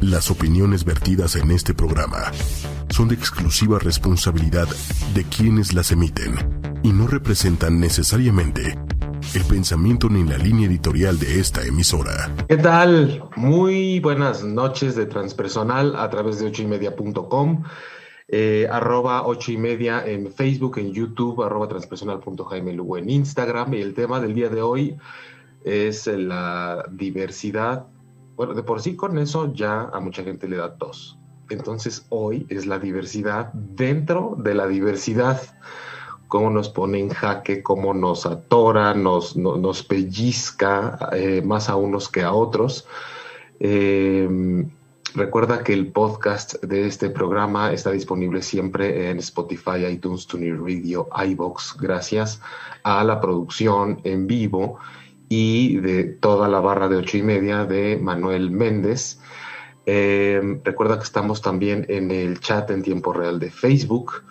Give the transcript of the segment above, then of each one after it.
Las opiniones vertidas en este programa son de exclusiva responsabilidad de quienes las emiten y no representan necesariamente el pensamiento ni la línea editorial de esta emisora. ¿Qué tal? Muy buenas noches de Transpersonal a través de ochoymedia.com, eh, arroba ocho y media en Facebook, en YouTube, arroba transpersonal.jaime Lugo en Instagram. Y el tema del día de hoy es la diversidad bueno, de por sí con eso ya a mucha gente le da tos. Entonces hoy es la diversidad dentro de la diversidad. Cómo nos pone en jaque, cómo nos atora, nos, nos, pellizca eh, más a unos que a otros. Eh, recuerda que el podcast de este programa está disponible siempre en Spotify, iTunes, TuneIn Radio, iBox, gracias a la producción en vivo y de toda la barra de ocho y media de Manuel Méndez. Eh, recuerda que estamos también en el chat en tiempo real de Facebook.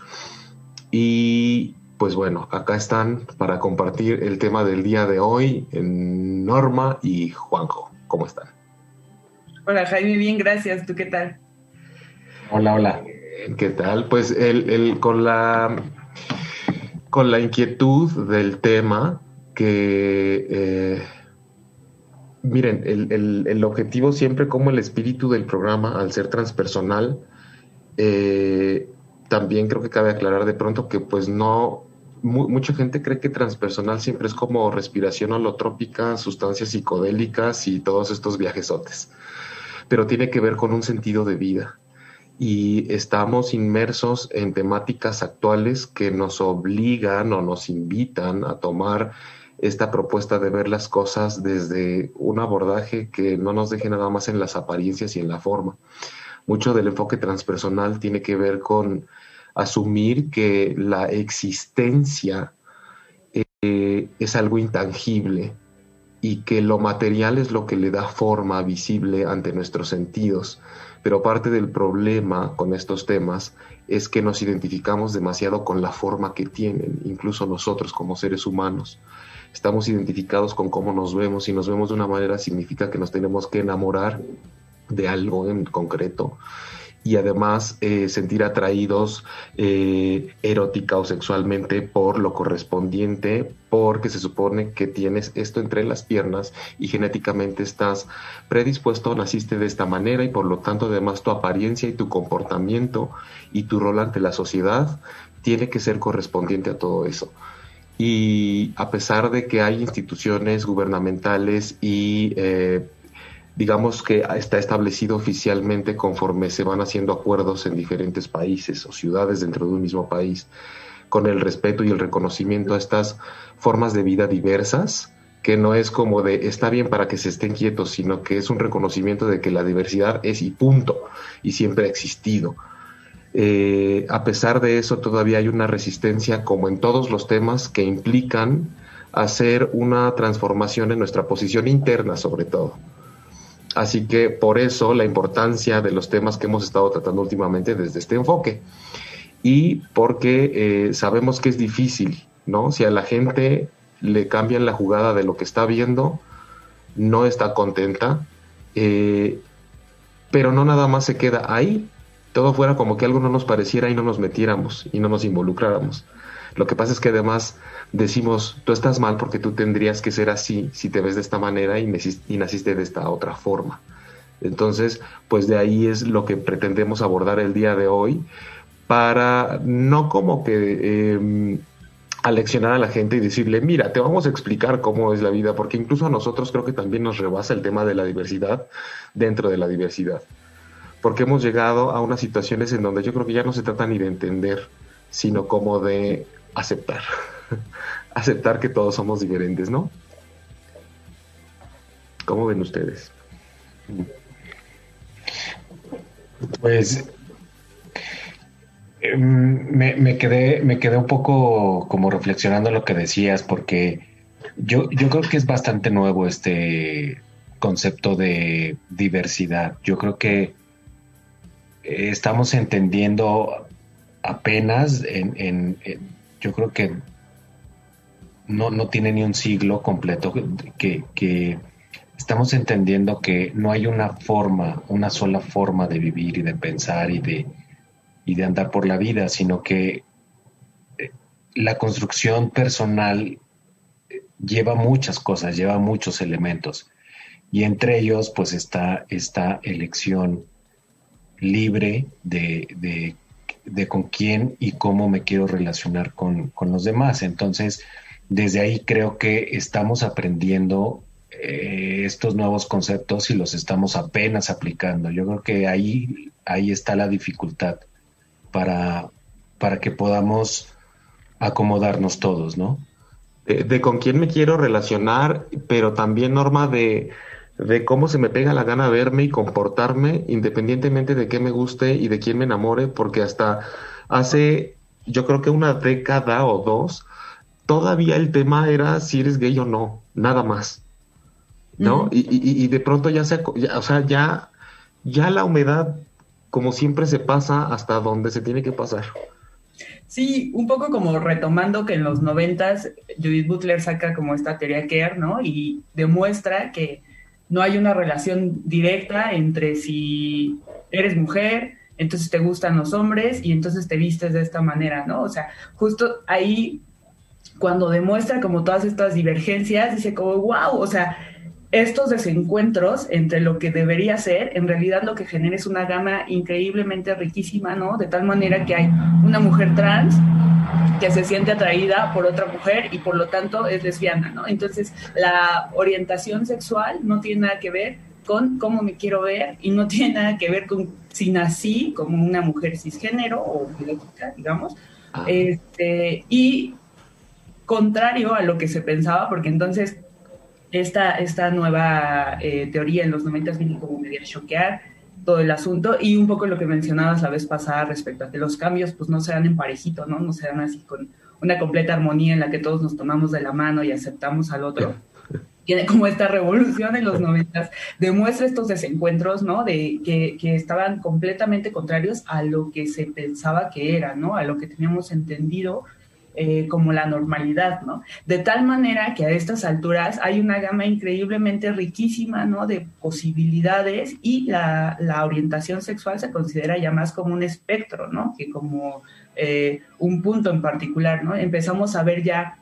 Y pues bueno, acá están para compartir el tema del día de hoy en Norma y Juanjo. ¿Cómo están? Hola Jaime, bien, gracias. ¿Tú qué tal? Hola, hola. ¿Qué tal? Pues el, con la con la inquietud del tema, que, eh, miren, el, objetivo siempre como el espíritu del programa, al ser transpersonal, eh, también creo que cabe aclarar de pronto que pues no, mucha gente cree que transpersonal siempre es como respiración holotrópica, sustancias psicodélicas y todos estos viajesotes, pero tiene que ver con un sentido de vida. Y estamos inmersos en temáticas actuales que nos obligan o nos invitan a tomar esta propuesta de ver las cosas desde un abordaje que no nos deje nada más en las apariencias y en la forma. Mucho del enfoque transpersonal tiene que ver con asumir que la existencia eh, es algo intangible y que lo material es lo que le da forma visible ante nuestros sentidos. Pero parte del problema con estos temas es que nos identificamos demasiado con la forma que tienen, incluso nosotros como seres humanos estamos identificados con cómo nos vemos. Si nos vemos de una manera significa que nos tenemos que enamorar de algo en concreto y además eh, sentir atraídos eh, erótica o sexualmente por lo correspondiente, porque se supone que tienes esto entre las piernas y genéticamente estás predispuesto, naciste de esta manera y por lo tanto además tu apariencia y tu comportamiento y tu rol ante la sociedad tiene que ser correspondiente a todo eso y a pesar de que hay instituciones gubernamentales y eh, digamos que está establecido oficialmente conforme se van haciendo acuerdos en diferentes países o ciudades dentro de un mismo país con el respeto y el reconocimiento a estas formas de vida diversas, que no es como de está bien para que se estén quietos, sino que es un reconocimiento de que la diversidad es y punto, y siempre ha existido. Eh, a pesar de eso, todavía hay una resistencia, como en todos los temas, que implican hacer una transformación en nuestra posición interna, sobre todo. Así que por eso la importancia de los temas que hemos estado tratando últimamente desde este enfoque. Y porque eh, sabemos que es difícil, ¿no? Si a la gente le cambian la jugada de lo que está viendo, no está contenta, eh, pero no nada más se queda ahí, todo fuera como que algo no nos pareciera y no nos metiéramos y no nos involucráramos. Lo que pasa es que además decimos, tú estás mal porque tú tendrías que ser así si te ves de esta manera y, naciste de esta otra forma. Entonces, pues de ahí es lo que pretendemos abordar el día de hoy para no como que eh, aleccionar a la gente y decirle, mira, te vamos a explicar cómo es la vida, porque incluso a nosotros creo que también nos rebasa el tema de la diversidad dentro de la diversidad porque hemos llegado a unas situaciones en donde yo creo que ya no se trata ni de entender, sino como de aceptar, aceptar que todos somos diferentes, ¿no? ¿Cómo ven ustedes? Pues em, me, quedé, me quedé un poco como reflexionando lo que decías, porque yo, yo creo que es bastante nuevo este concepto de diversidad. Yo creo que estamos entendiendo apenas en, yo creo que no, no, tiene ni un siglo completo que, estamos entendiendo que no hay una forma, una sola forma de vivir y de pensar y de, y de andar por la vida, sino que eh, la construcción personal eh, lleva muchas cosas, lleva muchos elementos. Y entre ellos, pues está esta elección libre de, con quién y cómo me quiero relacionar con, con, los demás. Entonces, desde ahí creo que estamos aprendiendo eh, estos nuevos conceptos y los estamos apenas aplicando. Yo creo que ahí, ahí está la dificultad para, para que podamos acomodarnos todos, ¿no? de, con quién me quiero relacionar, pero también norma de de cómo se me pega la gana verme y comportarme independientemente de qué me guste y de quién me enamore, porque hasta hace yo creo que una década o dos, todavía el tema era si eres gay o no, nada más. ¿No? y, y, y, de pronto ya se, o sea, ya, ya la humedad, como siempre, se pasa hasta donde se tiene que pasar. Sí, un poco como retomando que en los noventas Judith Butler saca como esta teoría Care, ¿no? Y demuestra que no hay una relación directa entre si eres mujer, entonces te gustan los hombres y entonces te vistes de esta manera, ¿no? O sea, justo ahí cuando demuestra como todas estas divergencias, dice como, wow, o sea, estos desencuentros entre lo que debería ser, en realidad lo que genera es una gama increíblemente riquísima, ¿no? De tal manera que hay una mujer trans que se siente atraída por otra mujer y por lo tanto es lesbiana, ¿no? Entonces, la orientación sexual no tiene nada que ver con cómo me quiero ver y no tiene nada que ver con si nací como una mujer cisgénero o biológica, digamos. Ah. Este, y contrario a lo que se pensaba, porque entonces esta, esta nueva eh, teoría en los 90 vino como medio choquear todo el asunto y un poco lo que mencionabas la vez pasada respecto a que los cambios pues no se dan en parejito, ¿no? No se dan así con una completa armonía en la que todos nos tomamos de la mano y aceptamos al otro. Tiene como esta revolución en los noventas, demuestra estos desencuentros, ¿no? De que, que estaban completamente contrarios a lo que se pensaba que era, ¿no? A lo que teníamos entendido eh, como la normalidad, ¿no? De tal manera que a estas alturas hay una gama increíblemente riquísima, ¿no? De posibilidades y la, orientación sexual se considera ya más como un espectro, ¿no? Que como eh, un punto en particular, ¿no? Empezamos a ver ya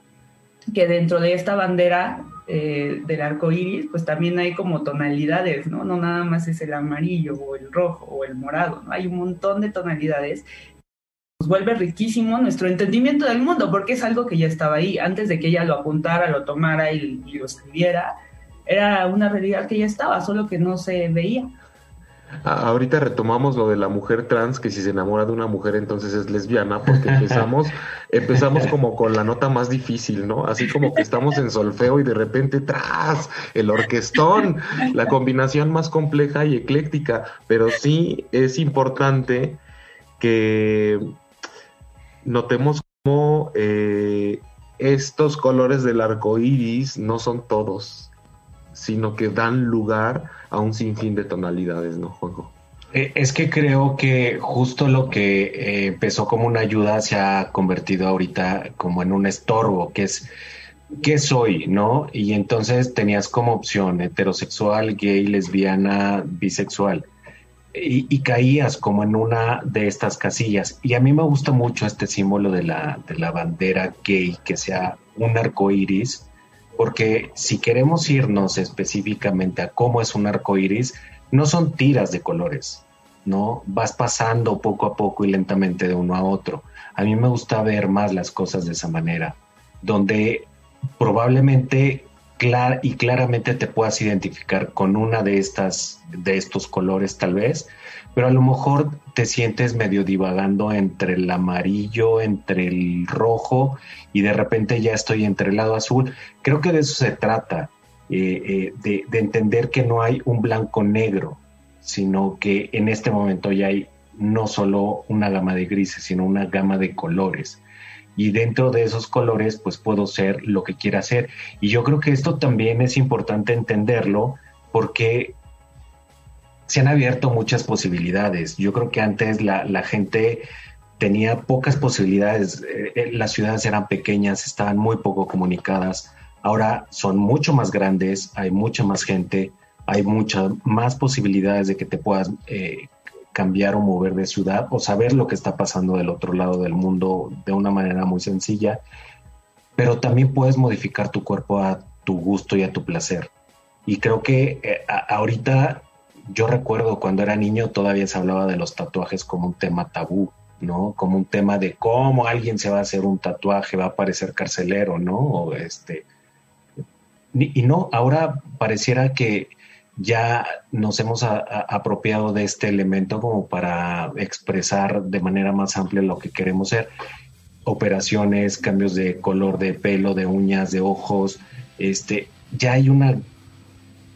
que dentro de esta bandera eh, del arco iris, pues también hay como tonalidades, ¿no? No nada más es el amarillo o el rojo o el morado, ¿no? Hay un montón de tonalidades vuelve riquísimo nuestro entendimiento del mundo, porque es algo que ya estaba ahí, antes de que ella lo apuntara, lo tomara y, lo escribiera, era una realidad que ya estaba, solo que no se veía. Ahorita retomamos lo de la mujer trans, que si se enamora de una mujer entonces es lesbiana, porque empezamos, empezamos como con la nota más difícil, ¿no? Así como que estamos en solfeo y de repente tras el orquestón, la combinación más compleja y ecléctica, pero sí es importante que notemos cómo eh, estos colores del arco iris no son todos, sino que dan lugar a un sinfín de tonalidades, ¿no, Juego? Eh, es que creo que justo lo que eh, empezó como una ayuda se ha convertido ahorita como en un estorbo, que es ¿qué soy? ¿No? Y entonces tenías como opción heterosexual, gay, lesbiana, bisexual y, caías como en una de estas casillas. Y a mí me gusta mucho este símbolo de la, de la bandera gay, que sea un arco iris, porque si queremos irnos específicamente a cómo es un arco iris, no son tiras de colores, ¿no? Vas pasando poco a poco y lentamente de uno a otro. A mí me gusta ver más las cosas de esa manera, donde probablemente y claramente te puedas identificar con una de estas, de estos colores tal vez, pero a lo mejor te sientes medio divagando entre el amarillo, entre el rojo y de repente ya estoy entre el lado azul. Creo que de eso se trata, eh, eh, de, de entender que no hay un blanco negro, sino que en este momento ya hay no solo una gama de grises, sino una gama de colores y dentro de esos colores pues puedo ser lo que quiera ser. Y yo creo que esto también es importante entenderlo porque se han abierto muchas posibilidades. Yo creo que antes la, gente tenía pocas posibilidades, eh, eh, las ciudades eran pequeñas, estaban muy poco comunicadas, Ahora son mucho más grandes, hay mucha más gente, hay muchas más posibilidades de que te puedas eh, cambiar o mover de ciudad o saber lo que está pasando del otro lado del mundo de una manera muy sencilla, pero también puedes modificar tu cuerpo a tu gusto y a tu placer. Y creo que eh, ahorita yo recuerdo cuando era niño todavía se hablaba de los tatuajes como un tema tabú, ¿no? Como un tema de cómo alguien se va a hacer un tatuaje, va a parecer carcelero, ¿no? O este. Y no, ahora pareciera que ya nos hemos apropiado de este elemento como para expresar de manera más amplia lo que queremos ser. Operaciones, cambios de color de pelo, de uñas, de ojos, este, ya hay una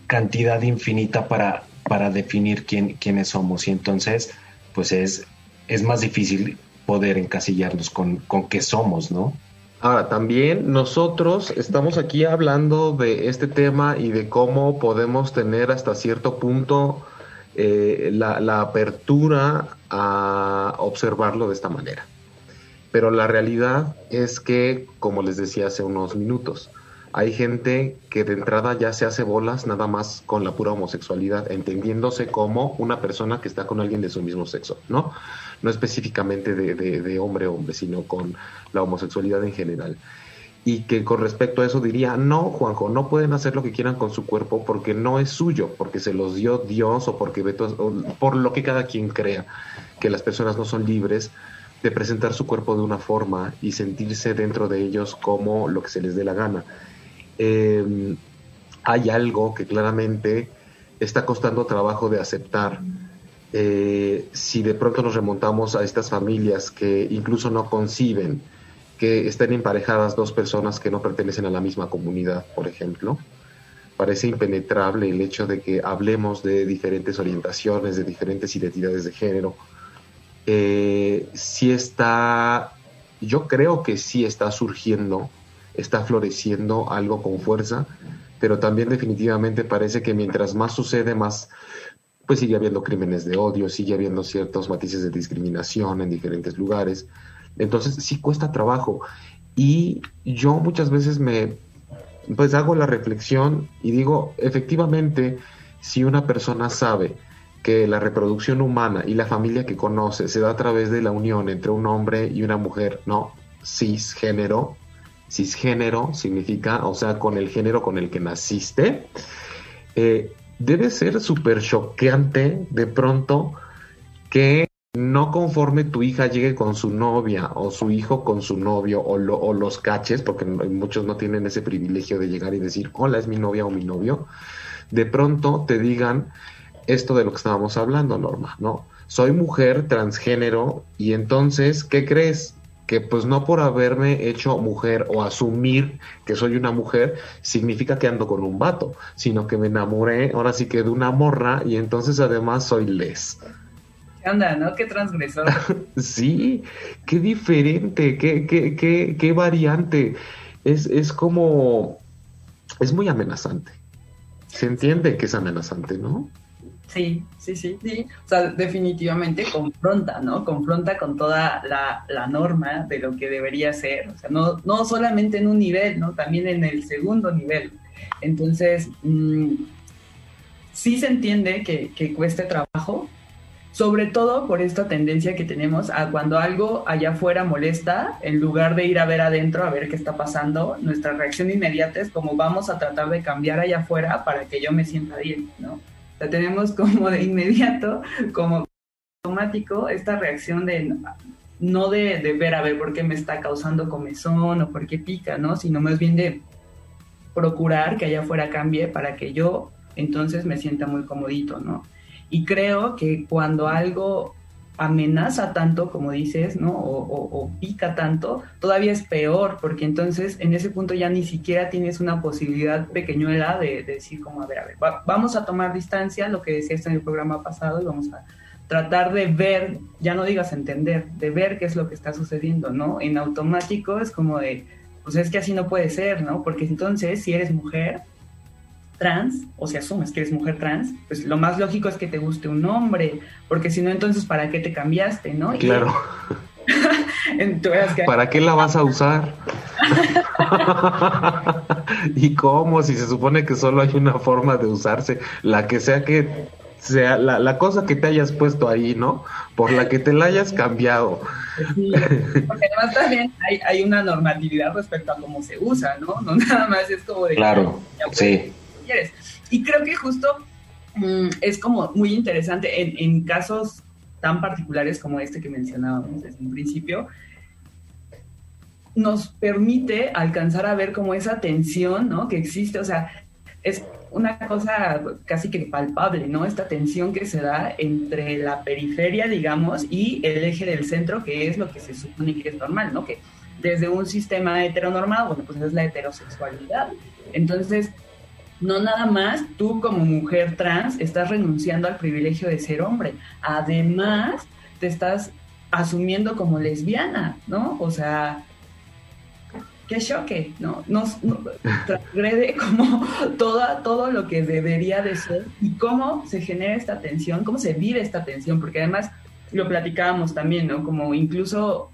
cantidad infinita para, para definir quién, quiénes somos y entonces pues es, es más difícil poder encasillarnos con, con qué somos, ¿no? Ahora, también nosotros estamos aquí hablando de este tema y de cómo podemos tener hasta cierto punto eh, la, la, apertura a observarlo de esta manera. Pero la realidad es que, como les decía hace unos minutos, hay gente que de entrada ya se hace bolas nada más con la pura homosexualidad, entendiéndose como una persona que está con alguien de su mismo sexo, ¿no? No específicamente de, de, hombre a hombre, sino con la homosexualidad en general. Y que con respecto a eso diría, no, Juanjo, no pueden hacer lo que quieran con su cuerpo porque no es suyo, porque se los dio Dios o porque por lo que cada quien crea que las personas no son libres de presentar su cuerpo de una forma y sentirse dentro de ellos como lo que se les dé la gana eh, hay algo que claramente está costando trabajo de aceptar. Si de pronto nos remontamos a estas familias que incluso no conciben que estén emparejadas dos personas que no pertenecen a la misma comunidad, por ejemplo, parece impenetrable el hecho de que hablemos de diferentes orientaciones, de diferentes identidades de género. Eh, si está, yo creo que sí está surgiendo está floreciendo algo con fuerza, pero también definitivamente parece que mientras más sucede, más pues sigue habiendo crímenes de odio, sigue habiendo ciertos matices de discriminación en diferentes lugares. Entonces sí cuesta trabajo. Y yo muchas veces me pues hago la reflexión y digo, efectivamente, si una persona sabe que la reproducción humana y la familia que conoce se da a través de la unión entre un hombre y una mujer, no cisgénero, cisgénero significa, o sea, con el género con el que naciste, eh, debe ser súper choqueante de pronto que no conforme tu hija llegue con su novia o su hijo con su novio o, o los caches, porque muchos no tienen ese privilegio de llegar y decir, hola, es mi novia o mi novio, de pronto te digan esto de lo que estábamos hablando, Norma, ¿no? Soy mujer transgénero y entonces, ¿qué crees? Que pues no por haberme hecho mujer o asumir que soy una mujer significa que ando con un vato, sino que me enamoré ahora sí que de una morra y entonces además soy les. ¿Qué onda, no? Qué transgresor. sí, qué diferente, qué, qué, qué, qué variante. Es, es como, es muy amenazante. Se entiende que es amenazante, ¿no? Sí, sí, sí, sí. O sea, definitivamente confronta, ¿no? Confronta con toda la, norma de lo que debería ser. O sea, no, no solamente en un nivel, ¿no? También en el segundo nivel. Entonces, mm, sí se entiende que, que cueste trabajo, sobre todo por esta tendencia que tenemos a cuando algo allá afuera molesta, en lugar de ir a ver adentro a ver qué está pasando, nuestra reacción inmediata es como vamos a tratar de cambiar allá afuera para que yo me sienta bien, ¿no? La tenemos como de inmediato, como automático, esta reacción de no de, ver a ver por qué me está causando comezón o por qué pica, ¿no? Sino más bien de procurar que allá afuera cambie para que yo entonces me sienta muy comodito, ¿no? Y creo que cuando algo amenaza tanto, como dices, ¿no? O, pica tanto, todavía es peor, porque entonces en ese punto ya ni siquiera tienes una posibilidad pequeñuela de, decir como, a ver, a ver, vamos a tomar distancia, lo que decías en el programa pasado, y vamos a tratar de ver, ya no digas entender, de ver qué es lo que está sucediendo, ¿no? En automático es como de, pues es que así no puede ser, ¿no? Porque entonces, si eres mujer, trans, o si asumes que eres mujer trans, pues lo más lógico es que te guste un hombre, porque si no, entonces, ¿para qué te cambiaste, no? Claro. ¿Para qué la vas a usar? ¿Y cómo? Si se supone que solo hay una forma de usarse, la que sea que sea la, la cosa que te hayas puesto ahí, ¿no? Por la que te la hayas cambiado. Sí, porque además también hay, hay, una normatividad respecto a cómo se usa, ¿no? No nada más es como de... Claro, sí. Quieres. Y creo que justo mmm, es como muy interesante en, en casos tan particulares como este que mencionábamos desde un principio, nos permite alcanzar a ver como esa tensión, ¿no? Que existe, o sea, es una cosa casi que palpable, ¿no? Esta tensión que se da entre la periferia, digamos, y el eje del centro, que es lo que se supone que es normal, ¿no? Que desde un sistema heteronormado, bueno, pues es la heterosexualidad. Entonces, no nada más tú como mujer trans estás renunciando al privilegio de ser hombre, además te estás asumiendo como lesbiana, ¿no? O sea, qué choque, ¿no? Nos, nos transgrede como toda, todo lo que debería de ser y cómo se genera esta tensión, cómo se vive esta tensión, porque además lo platicábamos también, ¿no? Como incluso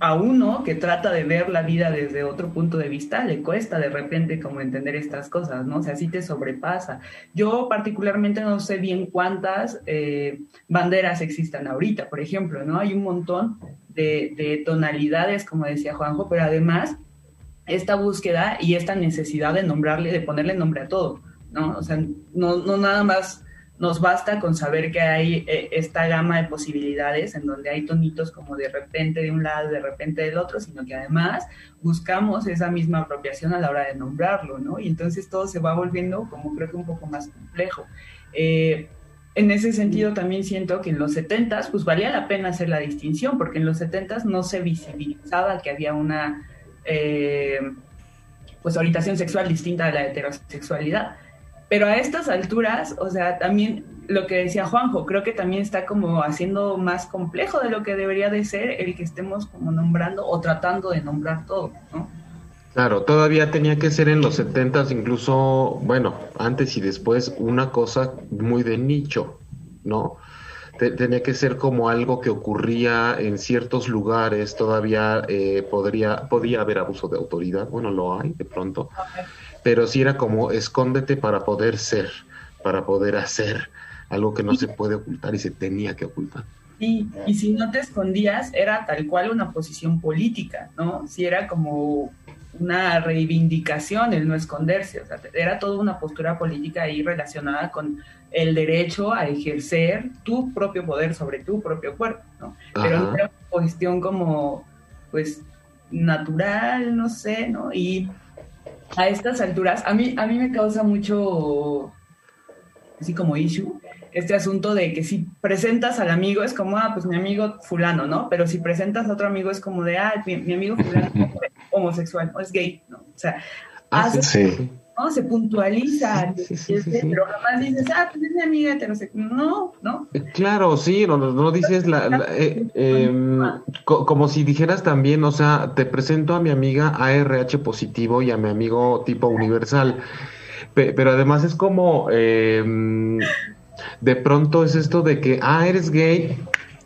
a uno que trata de ver la vida desde otro punto de vista, le cuesta de repente como entender estas cosas, ¿no? O sea, sí te sobrepasa. Yo particularmente no sé bien cuántas eh, banderas existan ahorita, por ejemplo, ¿no? Hay un montón de, de, tonalidades, como decía Juanjo, pero además esta búsqueda y esta necesidad de nombrarle, de ponerle nombre a todo, ¿no? O sea, no, no nada más nos basta con saber que hay eh, esta gama de posibilidades en donde hay tonitos como de repente de un lado, de repente del otro, sino que además buscamos esa misma apropiación a la hora de nombrarlo, ¿no? Y entonces todo se va volviendo como creo que un poco más complejo. Eh, en ese sentido también siento que en los 70 pues valía la pena hacer la distinción, porque en los 70 no se visibilizaba que había una eh, pues orientación sexual distinta de la heterosexualidad pero a estas alturas, o sea, también lo que decía Juanjo, creo que también está como haciendo más complejo de lo que debería de ser el que estemos como nombrando o tratando de nombrar todo, ¿no? Claro, todavía tenía que ser en los setentas, incluso, bueno, antes y después, una cosa muy de nicho, ¿no? tenía que ser como algo que ocurría en ciertos lugares, todavía eh, podría, podía haber abuso de autoridad, bueno, lo hay de pronto. Okay pero sí era como escóndete para poder ser, para poder hacer algo que no se puede ocultar y se tenía que ocultar. Sí, y si no te escondías, era tal cual una posición política, ¿no? Si era como una reivindicación el no esconderse, o sea, era toda una postura política ahí relacionada con el derecho a ejercer tu propio poder sobre tu propio cuerpo, ¿no? Pero no era una cuestión como, pues, natural, no sé, ¿no? Y a estas alturas, a mí, a mí me causa mucho, así como issue, este asunto de que si presentas al amigo es como, ah, pues mi amigo fulano, ¿no? Pero si presentas a otro amigo es como de, ah, mi, mi amigo fulano es homosexual o es gay, ¿no? O sea, ah, hace, sí. ¿No? Se puntualiza, sí, sí, pero jamás dices, ah, pues es mi amiga heterosexual. No, ¿no? Claro, sí, no, no dices la, la eh, eh, co como si dijeras también, o sea, te presento a mi amiga ARH positivo y a mi amigo tipo universal. Pe pero además es como, eh, de pronto es esto de que, ah, eres gay,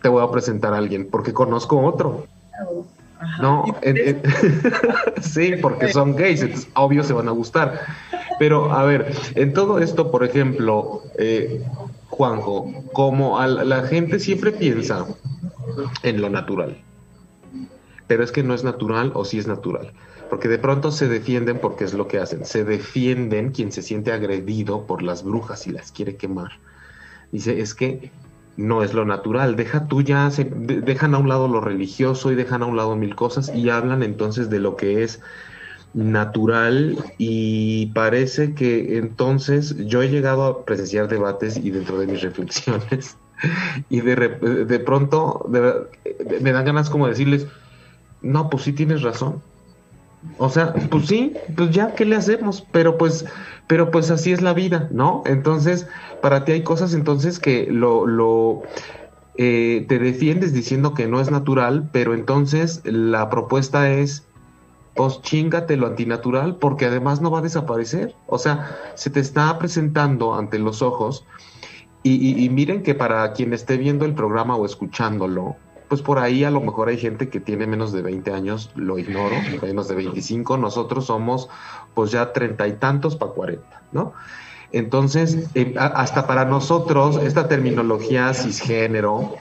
te voy a presentar a alguien, porque conozco otro. Claro. Ajá. No, en, en, sí, porque son gays, entonces obvio se van a gustar. Pero a ver, en todo esto, por ejemplo, eh, Juanjo, como a la, la gente siempre piensa en lo natural, pero es que no es natural o sí es natural porque de pronto se defienden porque es lo que hacen, se defienden quien se siente agredido por las brujas y las quiere quemar. Dice, es que no es lo natural. Deja tú ya, dejan a un lado lo religioso y dejan a un lado mil cosas y hablan entonces de lo que es natural y parece que entonces yo he llegado a presenciar debates y dentro de mis reflexiones y de, de pronto de, me dan ganas como decirles, no, pues sí tienes razón. O sea, pues sí, pues ya, ¿qué le hacemos? Pero pues, pero pues así es la vida, ¿no? Entonces, para ti hay cosas entonces que lo, lo eh, te defiendes diciendo que no es natural, pero entonces la propuesta es, pues chingate lo antinatural, porque además no va a desaparecer. O sea, se te está presentando ante los ojos, y, y, miren que para quien esté viendo el programa o escuchándolo, pues por ahí a lo mejor hay gente que tiene menos de 20 años, lo ignoro, menos de 25, nosotros somos pues ya treinta y tantos para 40, ¿no? Entonces, eh, hasta para nosotros, esta terminología cisgénero,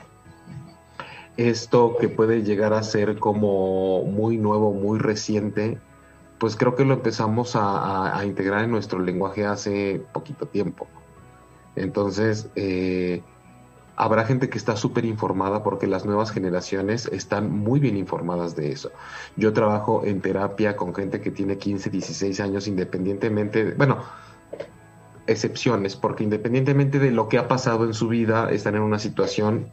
esto que puede llegar a ser como muy nuevo, muy reciente, pues creo que lo empezamos a, integrar en nuestro lenguaje hace poquito tiempo. Entonces, eh, habrá gente que está súper informada porque las nuevas generaciones están muy bien informadas de eso. Yo trabajo en terapia con gente que tiene 15, 16 años independientemente, bueno, excepciones, porque independientemente de lo que ha pasado en su vida, están en una situación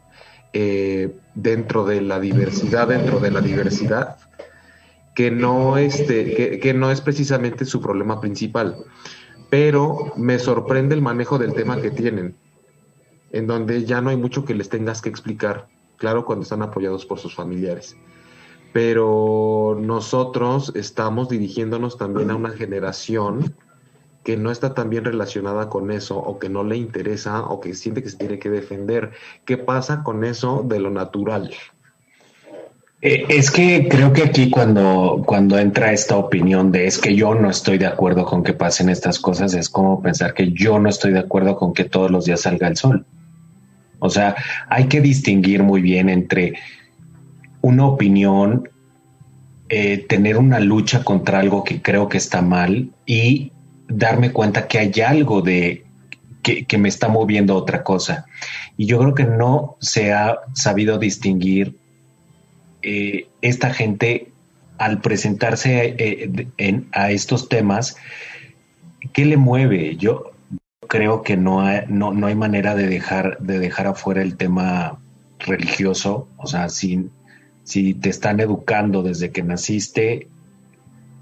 eh, dentro de la diversidad, dentro de la diversidad, que no, este, que, no es precisamente su problema principal. Pero me sorprende el manejo del tema que tienen, en donde ya no hay mucho que les tengas que explicar, claro, cuando están apoyados por sus familiares. Pero nosotros estamos dirigiéndonos también a una generación que no está tan bien relacionada con eso o que no le interesa o que siente que se tiene que defender. ¿Qué pasa con eso de lo natural? Eh, es que creo que aquí cuando, cuando entra esta opinión de es que yo no estoy de acuerdo con que pasen estas cosas, es como pensar que yo no estoy de acuerdo con que todos los días salga el sol. O sea, hay que distinguir muy bien entre una opinión, eh, tener una lucha contra algo que creo que está mal y darme cuenta que hay algo de que, que me está moviendo a otra cosa. Y yo creo que no se ha sabido distinguir eh, esta gente al presentarse eh, a estos temas, ¿qué le mueve? Yo creo que no hay, no, hay manera de dejar, de dejar afuera el tema religioso, o sea, si, si te están educando desde que naciste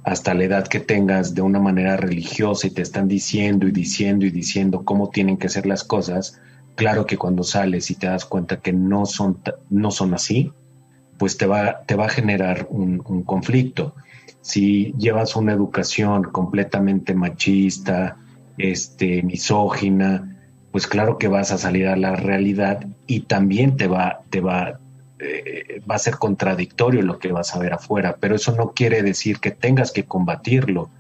hasta la edad que tengas de una manera religiosa y te están diciendo y diciendo y diciendo cómo tienen que ser las cosas, claro que cuando sales y te das cuenta que no son, no son así, pues te va, te va a generar un, conflicto. Si llevas una educación completamente machista, este, misógina, pues claro que vas a salir a la realidad y también te va, te va, eh, va a ser contradictorio lo que vas a ver afuera, pero eso no quiere decir que tengas que combatirlo.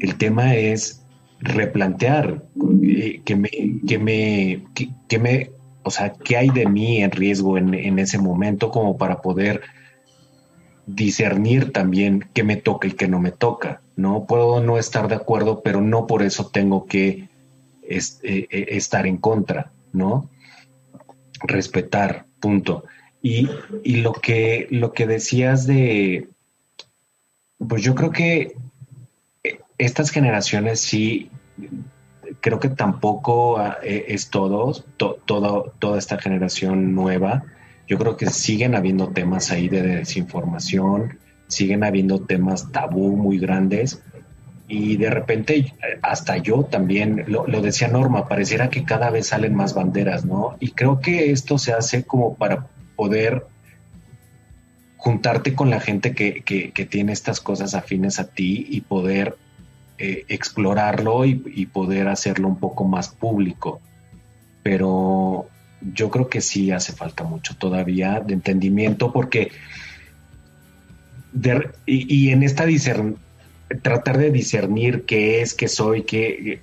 El tema es replantear eh, que me, que me, que me o sea, ¿qué hay de mí en riesgo en, ese momento como para poder discernir también qué me toca y qué no me toca? ¿no? Puedo no estar de acuerdo, pero no por eso tengo que eh, estar en contra, ¿no? Respetar, punto. Y, lo, que, lo que decías de, pues yo creo que eh, estas generaciones sí creo que tampoco ah, e, es todo, toda esta generación nueva. Yo creo que siguen habiendo temas ahí de desinformación, siguen habiendo temas tabú muy grandes y de repente hasta yo también, lo, decía Norma, pareciera que cada vez salen más banderas, ¿no? Y creo que esto se hace como para poder juntarte con la gente que, que tiene estas cosas afines a ti y poder eh, explorarlo y, poder hacerlo un poco más público. Pero yo creo que sí hace falta mucho todavía de entendimiento porque y, en esta tratar de discernir qué es, qué soy, qué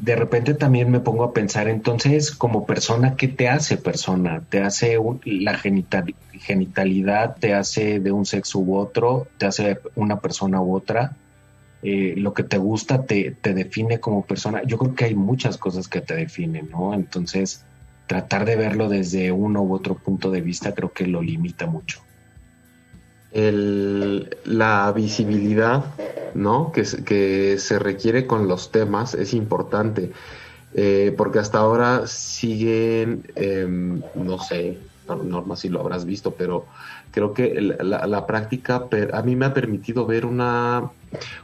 de repente también me pongo a pensar entonces como persona, ¿qué te hace persona? ¿Te hace la genital, genitalidad? ¿Te hace de un sexo u otro? ¿Te hace una persona u otra? Eh, lo que te gusta te, define como persona. Yo creo que hay muchas cosas que te definen, ¿no? Entonces, tratar de verlo desde uno u otro punto de vista creo que lo limita mucho. La visibilidad, ¿no? Que, que, se requiere con los temas es importante, eh, porque hasta ahora siguen, em, no sé, Norma si lo habrás visto, pero creo que la, práctica a mí me ha permitido ver una,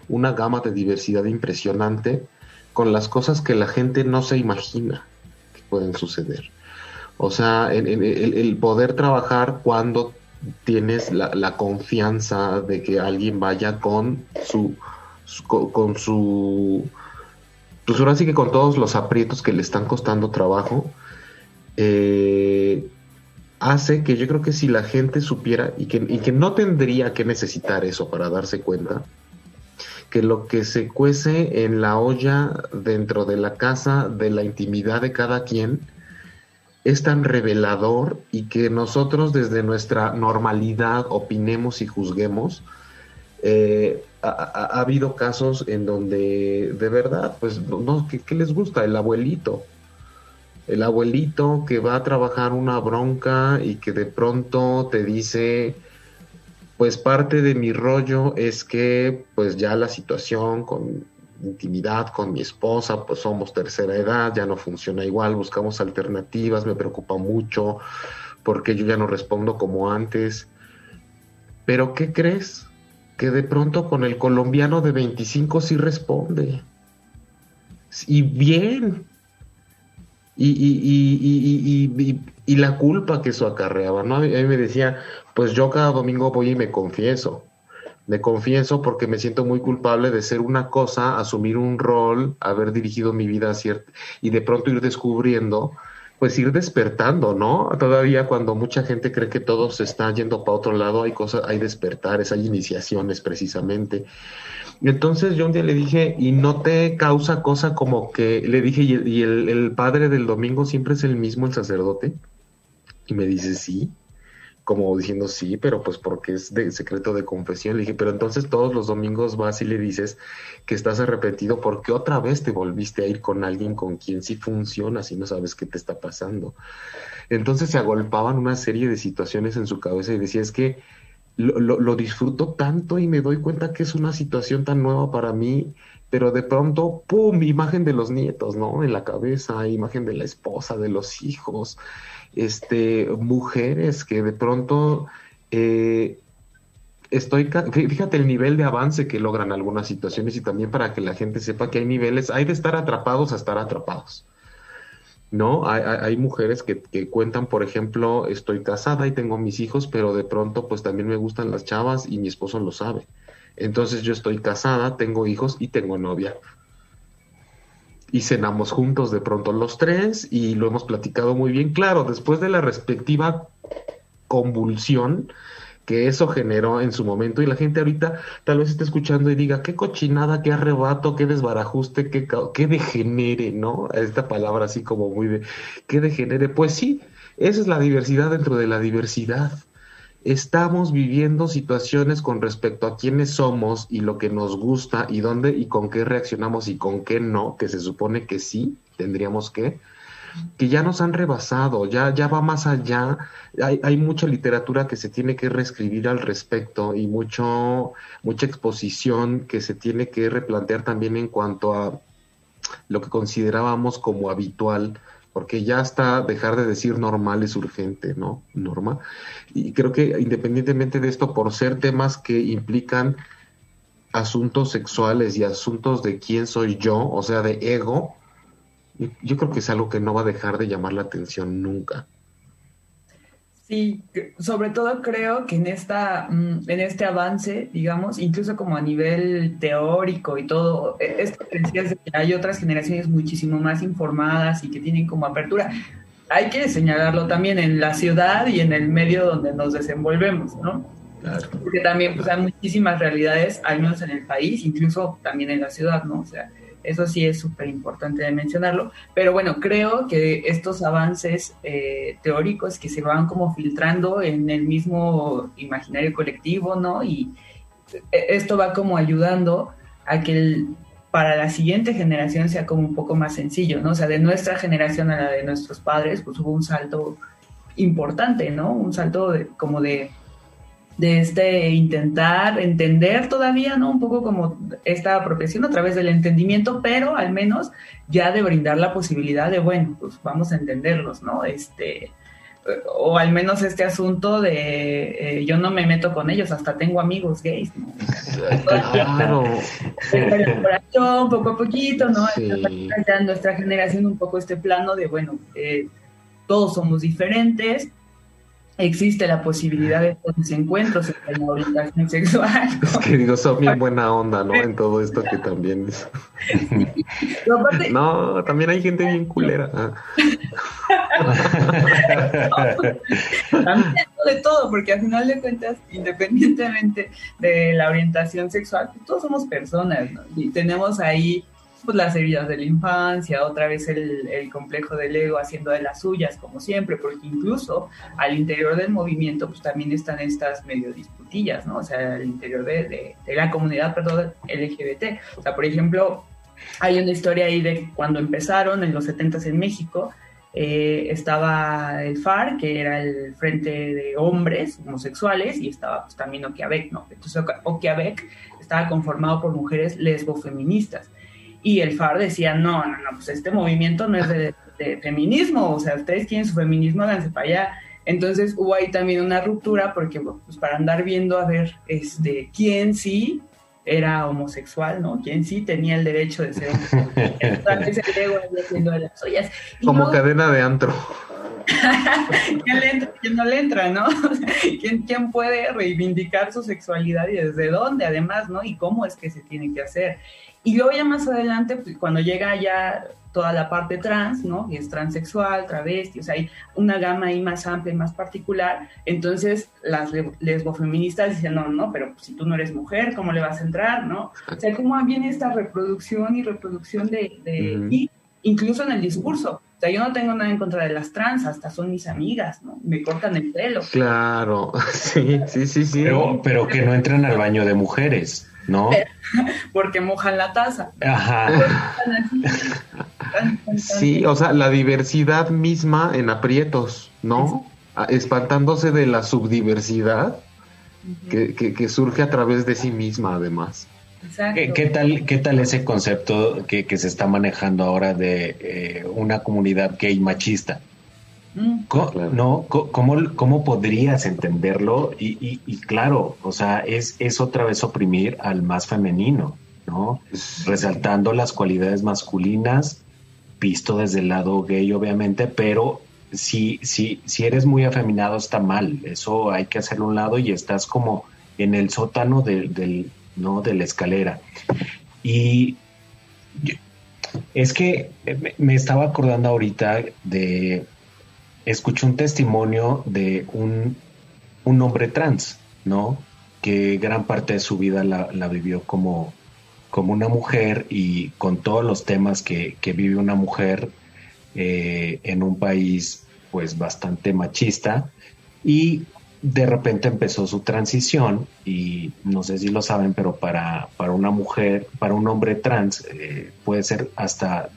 una gama de diversidad impresionante con las cosas que la gente no se imagina que pueden suceder. O sea, el, poder trabajar cuando tienes la, confianza de que alguien vaya con su, con, su pues ahora sí que con todos los aprietos que le están costando trabajo, eh, hace que yo creo que si la gente supiera y que, y que no tendría que necesitar eso para darse cuenta, que lo que se cuece en la olla dentro de la casa, de la intimidad de cada quien, es tan revelador y que nosotros desde nuestra normalidad opinemos y juzguemos. Eh, ha, habido casos en donde de verdad, pues, no, ¿qué, les gusta? El abuelito. El abuelito que va a trabajar una bronca y que de pronto te dice, pues parte de mi rollo es que pues ya la situación con intimidad con mi esposa, pues somos tercera edad, ya no funciona igual, buscamos alternativas, me preocupa mucho porque yo ya no respondo como antes. Pero ¿qué crees? Que de pronto con el colombiano de 25 sí responde. Y bien. Y, y, y la culpa que eso acarreaba, ¿no? A mí me decía, pues yo cada domingo voy y me confieso me confieso porque me siento muy culpable de ser una cosa, asumir un rol, haber dirigido mi vida y de pronto ir descubriendo, pues ir despertando, ¿no? Todavía cuando mucha gente cree que todo se está yendo para otro lado, hay cosas, hay despertares, hay iniciaciones precisamente. Entonces yo un día le dije, y no te causa cosa como que, le dije, y, el padre del domingo siempre es el mismo, el sacerdote. Y me dice, sí como diciendo sí, pero pues porque es de secreto de confesión. Le dije, pero entonces todos los domingos vas y le dices que estás arrepentido porque otra vez te volviste a ir con alguien con quien sí funciona si no sabes qué te está pasando. Entonces se agolpaban una serie de situaciones en su cabeza y decía, es que lo, lo disfruto tanto y me doy cuenta que es una situación tan nueva para mí pero de pronto, ¡pum!, imagen de los nietos, ¿no? En la cabeza, imagen de la esposa, de los hijos, este, mujeres que de pronto eh, estoy, fíjate el nivel de avance que logran algunas situaciones y también para que la gente sepa que hay niveles, hay de estar atrapados a estar atrapados. ¿no? Hay, mujeres que, que, cuentan, por ejemplo, estoy casada y tengo mis hijos, pero de pronto pues también me gustan las chavas y mi esposo lo sabe. Entonces yo estoy casada, tengo hijos y tengo novia y cenamos juntos de pronto los tres y lo hemos platicado muy bien. Claro, después de la respectiva convulsión que eso generó en su momento y la gente ahorita tal vez esté escuchando y diga, qué cochinada, qué arrebato, qué desbarajuste, qué, qué degenere, ¿no? Esta palabra así como muy de, qué degenere. Pues sí, esa es la diversidad dentro de la diversidad estamos viviendo situaciones con respecto a quiénes somos y lo que nos gusta y dónde y con qué reaccionamos y con qué no, que se supone que sí, tendríamos que, que ya nos han rebasado, ya, ya va más allá, hay, hay mucha literatura que se tiene que reescribir al respecto y mucho, mucha exposición que se tiene que replantear también en cuanto a lo que considerábamos como habitual porque ya está dejar de decir normal es urgente, ¿no? Norma. Y creo que independientemente de esto, por ser temas que implican asuntos sexuales y asuntos de quién soy yo, o sea, de ego, yo creo que es algo que no va a dejar de llamar la atención nunca. Sí, sobre todo creo que en esta, mm, en este avance, digamos, incluso como a nivel teórico y todo, e, esto que decías que hay otras generaciones muchísimo más informadas y que tienen como apertura. Hay que señalarlo también en la ciudad y en el medio donde nos desenvolvemos, ¿no? Claro. Porque también pues, hay muchísimas realidades, al menos en el país, incluso también en la ciudad, ¿no? O sea, eso sí es súper importante de mencionarlo. Pero bueno, creo que estos avances eh, teóricos que se van como filtrando en el mismo imaginario colectivo, ¿no? Y e, esto va como ayudando a que para la siguiente generación sea como un poco más sencillo, ¿no? O sea, de nuestra generación a la de nuestros padres, pues hubo un salto importante, ¿no? Un salto como de de este intentar entender todavía, ¿no? Un poco como esta apropiación a través del entendimiento, pero al menos ya de brindar la posibilidad de, bueno, pues vamos a entenderlos, ¿no? Este, o al menos este asunto de eh, yo no me meto con ellos, hasta tengo amigos gays, ¿no? Claro. poco a poquito, ¿no? Ya en nuestra generación un poco este plano de, bueno, eh, todos somos diferentes, existe la posibilidad de estos encuentros en la orientación sexual. Es que digo, son bien buena onda, ¿no? En todo esto que también es. no, también hay gente bien culera. También de todo, porque al final de cuentas, independientemente de la orientación sexual, pues, todos somos personas, ¿no? Y tenemos ahí pues las heridas de la infancia, otra vez el, complejo del ego haciendo de las suyas, como siempre, porque incluso al interior del movimiento, pues también están estas medio disputillas, ¿no? O sea, al interior de, la comunidad, perdón, LGBT. O sea, por ejemplo, hay una historia ahí de cuando empezaron en los 70 en México, eh, estaba el FAR, que era el Frente de Hombres Homosexuales, y estaba pues, también Okiabek, ¿no? Entonces estaba conformado por mujeres lesbofeministas. Y el FAR decía, no, no, no, pues este movimiento no es de, feminismo, o sea, ustedes quieren su feminismo, háganse para allá. Entonces hubo ahí también una ruptura porque, pues para andar viendo a ver este, quién sí era homosexual, ¿no? Quién sí tenía el derecho de ser homosexual. Entonces el haciendo de las suyas. Como cadena de antro. ¿Quién le entra, quién no le entra, no? ¿Quién, ¿Quién puede reivindicar su sexualidad y desde dónde, además, ¿no? Y cómo es que se tiene que hacer. Y luego ya más adelante, pues, cuando llega ya toda la parte trans, ¿no? Que es transexual, travesti, o sea, hay una gama ahí más amplia y más particular. Entonces, las lesbofeministas dicen, no, no, pero si tú no eres mujer, ¿cómo le vas a entrar, no? O sea, ¿cómo viene esta reproducción y reproducción de... de incluso en el discurso. O sea, yo no tengo nada en contra de las trans, hasta son mis amigas, ¿no? Me cortan el pelo. Claro, sí, sí, sí, sí. Pero, pero que no entren al baño de mujeres. ¿no? Porque mojan la taza. Ajá. Sí, o sea, la diversidad misma en aprietos, ¿no? Espantándose de la subdiversidad que, surge a través de sí misma, además. ¿Qué, tal, ¿Qué tal ese concepto que, se está manejando ahora de eh, una comunidad gay machista? Mm. ¿Cómo, ¿cómo, podrías entenderlo? Y, claro, o sea, es, es otra vez oprimir al más femenino, ¿no? Resaltando las cualidades masculinas, visto desde el lado gay, obviamente, pero si, si, si eres muy afeminado está mal, eso hay que hacerlo a un lado y estás como en el sótano del, ¿no? de la escalera. Y es que me estaba acordando ahorita de escuché un testimonio de un, hombre trans, ¿no? Que gran parte de su vida la, vivió como, como una mujer y con todos los temas que, vive una mujer eh, en un país pues bastante machista y de repente empezó su transición y no sé si lo saben, pero para, para una mujer, para un hombre trans eh, puede ser hasta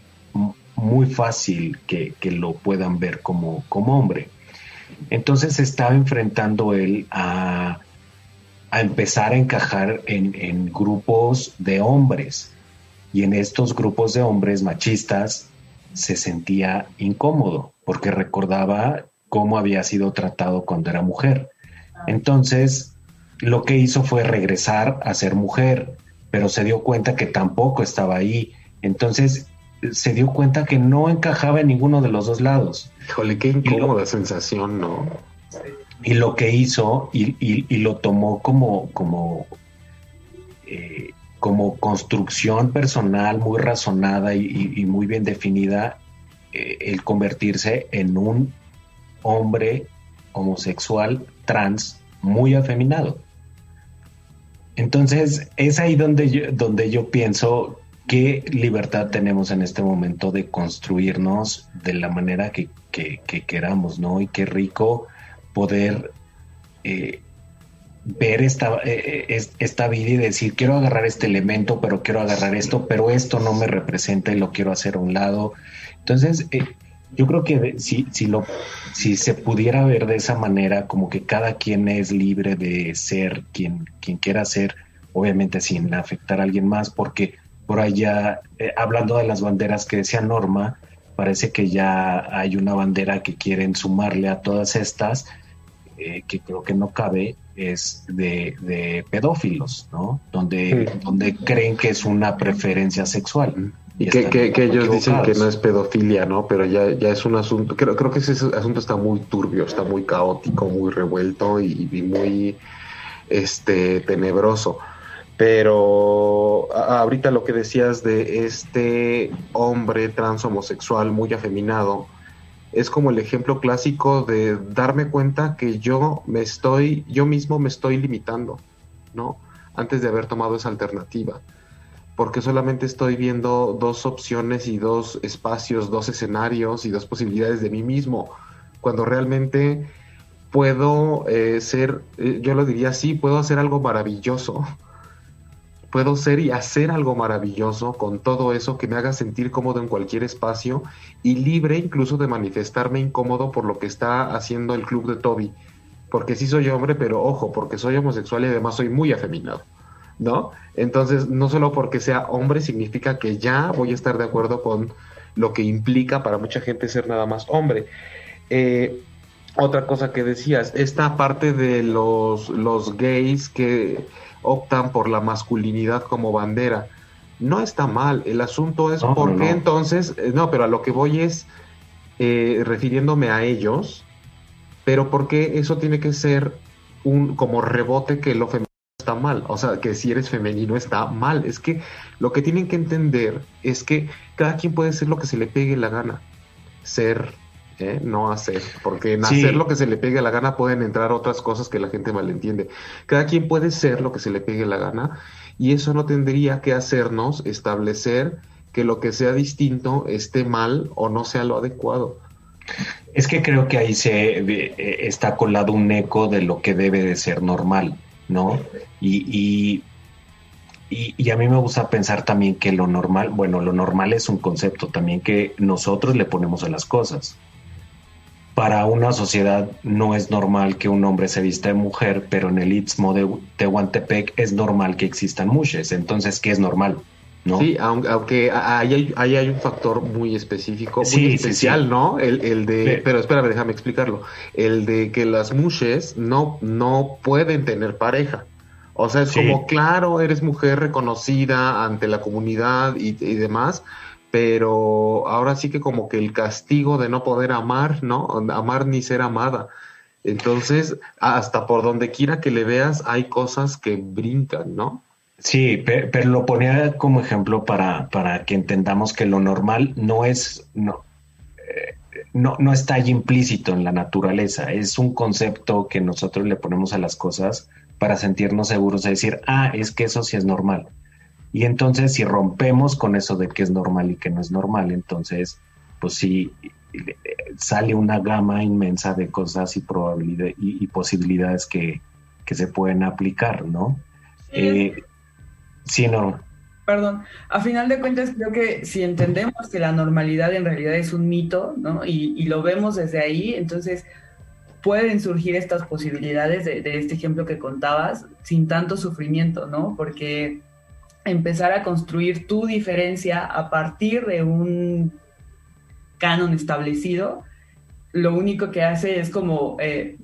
muy fácil que, lo puedan ver como, como hombre. Entonces estaba enfrentando él a, empezar a encajar en, grupos de hombres. Y en estos grupos de hombres machistas se sentía incómodo porque recordaba cómo había sido tratado cuando era mujer. Entonces, lo que hizo fue regresar a ser mujer, pero se dio cuenta que tampoco estaba ahí. Entonces, se dio cuenta que no encajaba en ninguno de los dos lados. Híjole, qué incómoda sensación, ¿no? Y lo que hizo, y, lo tomó como, como, eh, como construcción personal muy razonada y, muy bien definida, eh, el convertirse en un hombre homosexual trans muy afeminado. Entonces, es ahí donde yo, donde yo pienso qué libertad tenemos en este momento de construirnos de la manera que, queramos, ¿no? Y qué rico poder eh, ver esta, eh, eh, esta vida y decir, quiero agarrar este elemento, pero quiero agarrar esto, pero esto no me representa y lo quiero hacer a un lado. Entonces, yo creo que si, si, lo, si se pudiera ver de esa manera, como que cada quien es libre de ser quien, quien quiera ser, obviamente sin afectar a alguien más, porque por allá, eh, hablando de las banderas que decía Norma, parece que ya hay una bandera que quieren sumarle a todas estas, eh, que creo que no cabe, es de, pedófilos, ¿no? Donde, donde creen que es una preferencia sexual. Y, que, ellos dicen que no es pedofilia, ¿no? Pero ya, ya es un asunto, creo, creo que ese asunto está muy turbio, está muy caótico, muy revuelto y, y muy este tenebroso. Pero ahorita lo que decías de este hombre trans homosexual muy afeminado, es como el ejemplo clásico de darme cuenta que yo me estoy, yo mismo me estoy limitando, ¿no? Antes de haber tomado esa alternativa. Porque solamente estoy viendo dos opciones y dos espacios, dos escenarios y dos posibilidades de mí mismo. Cuando realmente puedo eh, ser, eh, yo lo diría así, puedo hacer algo maravilloso puedo ser y hacer algo maravilloso con todo eso que me haga sentir cómodo en cualquier espacio y libre incluso de manifestarme incómodo por lo que está haciendo el club de Toby. Porque sí soy hombre, pero ojo, porque soy homosexual y además soy muy afeminado. ¿No? Entonces, no solo porque sea hombre significa que ya voy a estar de acuerdo con lo que implica para mucha gente ser nada más hombre. Eh, otra cosa que decías, esta parte de los, los gays que optan por la masculinidad como bandera. No está mal, el asunto es por qué entonces, eh, no, pero a lo que voy es eh, refiriéndome a ellos, pero por qué eso tiene que ser un como rebote que lo femenino está mal, o sea, que si eres femenino está mal, es que lo que tienen que entender es que cada quien puede ser lo que se le pegue la gana, ser ¿eh? no hacer, porque en hacer lo que se le pegue la gana pueden entrar otras cosas que la gente malentiende. Cada quien puede ser lo que se le pegue la gana y eso no tendría que hacernos establecer que lo que sea distinto esté mal o no sea lo adecuado. Es que creo que ahí se eh, está colado un eco de lo que debe de ser normal, ¿no? y, y, a mí me gusta pensar también que lo normal, bueno, lo normal es un concepto también que nosotros le ponemos a las cosas para una sociedad no es normal que un hombre se vista de mujer, pero en el Istmo de Tehuantepec es normal que existan mushes. Entonces, ¿qué es normal? ¿No? Sí, aunque ahí hay, un factor muy específico, muy especial, ¿no? El, de, pero espérame, déjame explicarlo. El de que las mushes no, no pueden tener pareja. O sea, es como, claro, eres mujer reconocida ante la comunidad y, y demás, pero ahora sí que como que el castigo de no poder amar, ¿no? Amar ni ser amada. Entonces, hasta por donde quiera que le veas, hay cosas que brincan, ¿no? Sí, pero, lo ponía como ejemplo para, para, que entendamos que lo normal no es, no, eh, no, no está ahí implícito en la naturaleza, es un concepto que nosotros le ponemos a las cosas para sentirnos seguros de decir, ah, es que eso sí es normal. Y entonces si rompemos con eso de que es normal y que no es normal, entonces pues sí sale una gama inmensa de cosas y probabilidades y, posibilidades que, se pueden aplicar, ¿no? Sí, eh, no. Perdón, a final de cuentas creo que si entendemos que la normalidad en realidad es un mito, ¿no? Y, lo vemos desde ahí, entonces pueden surgir estas posibilidades de, de, este ejemplo que contabas sin tanto sufrimiento, ¿no? Porque empezar a construir tu diferencia a partir de un canon establecido, lo único que hace es como eh,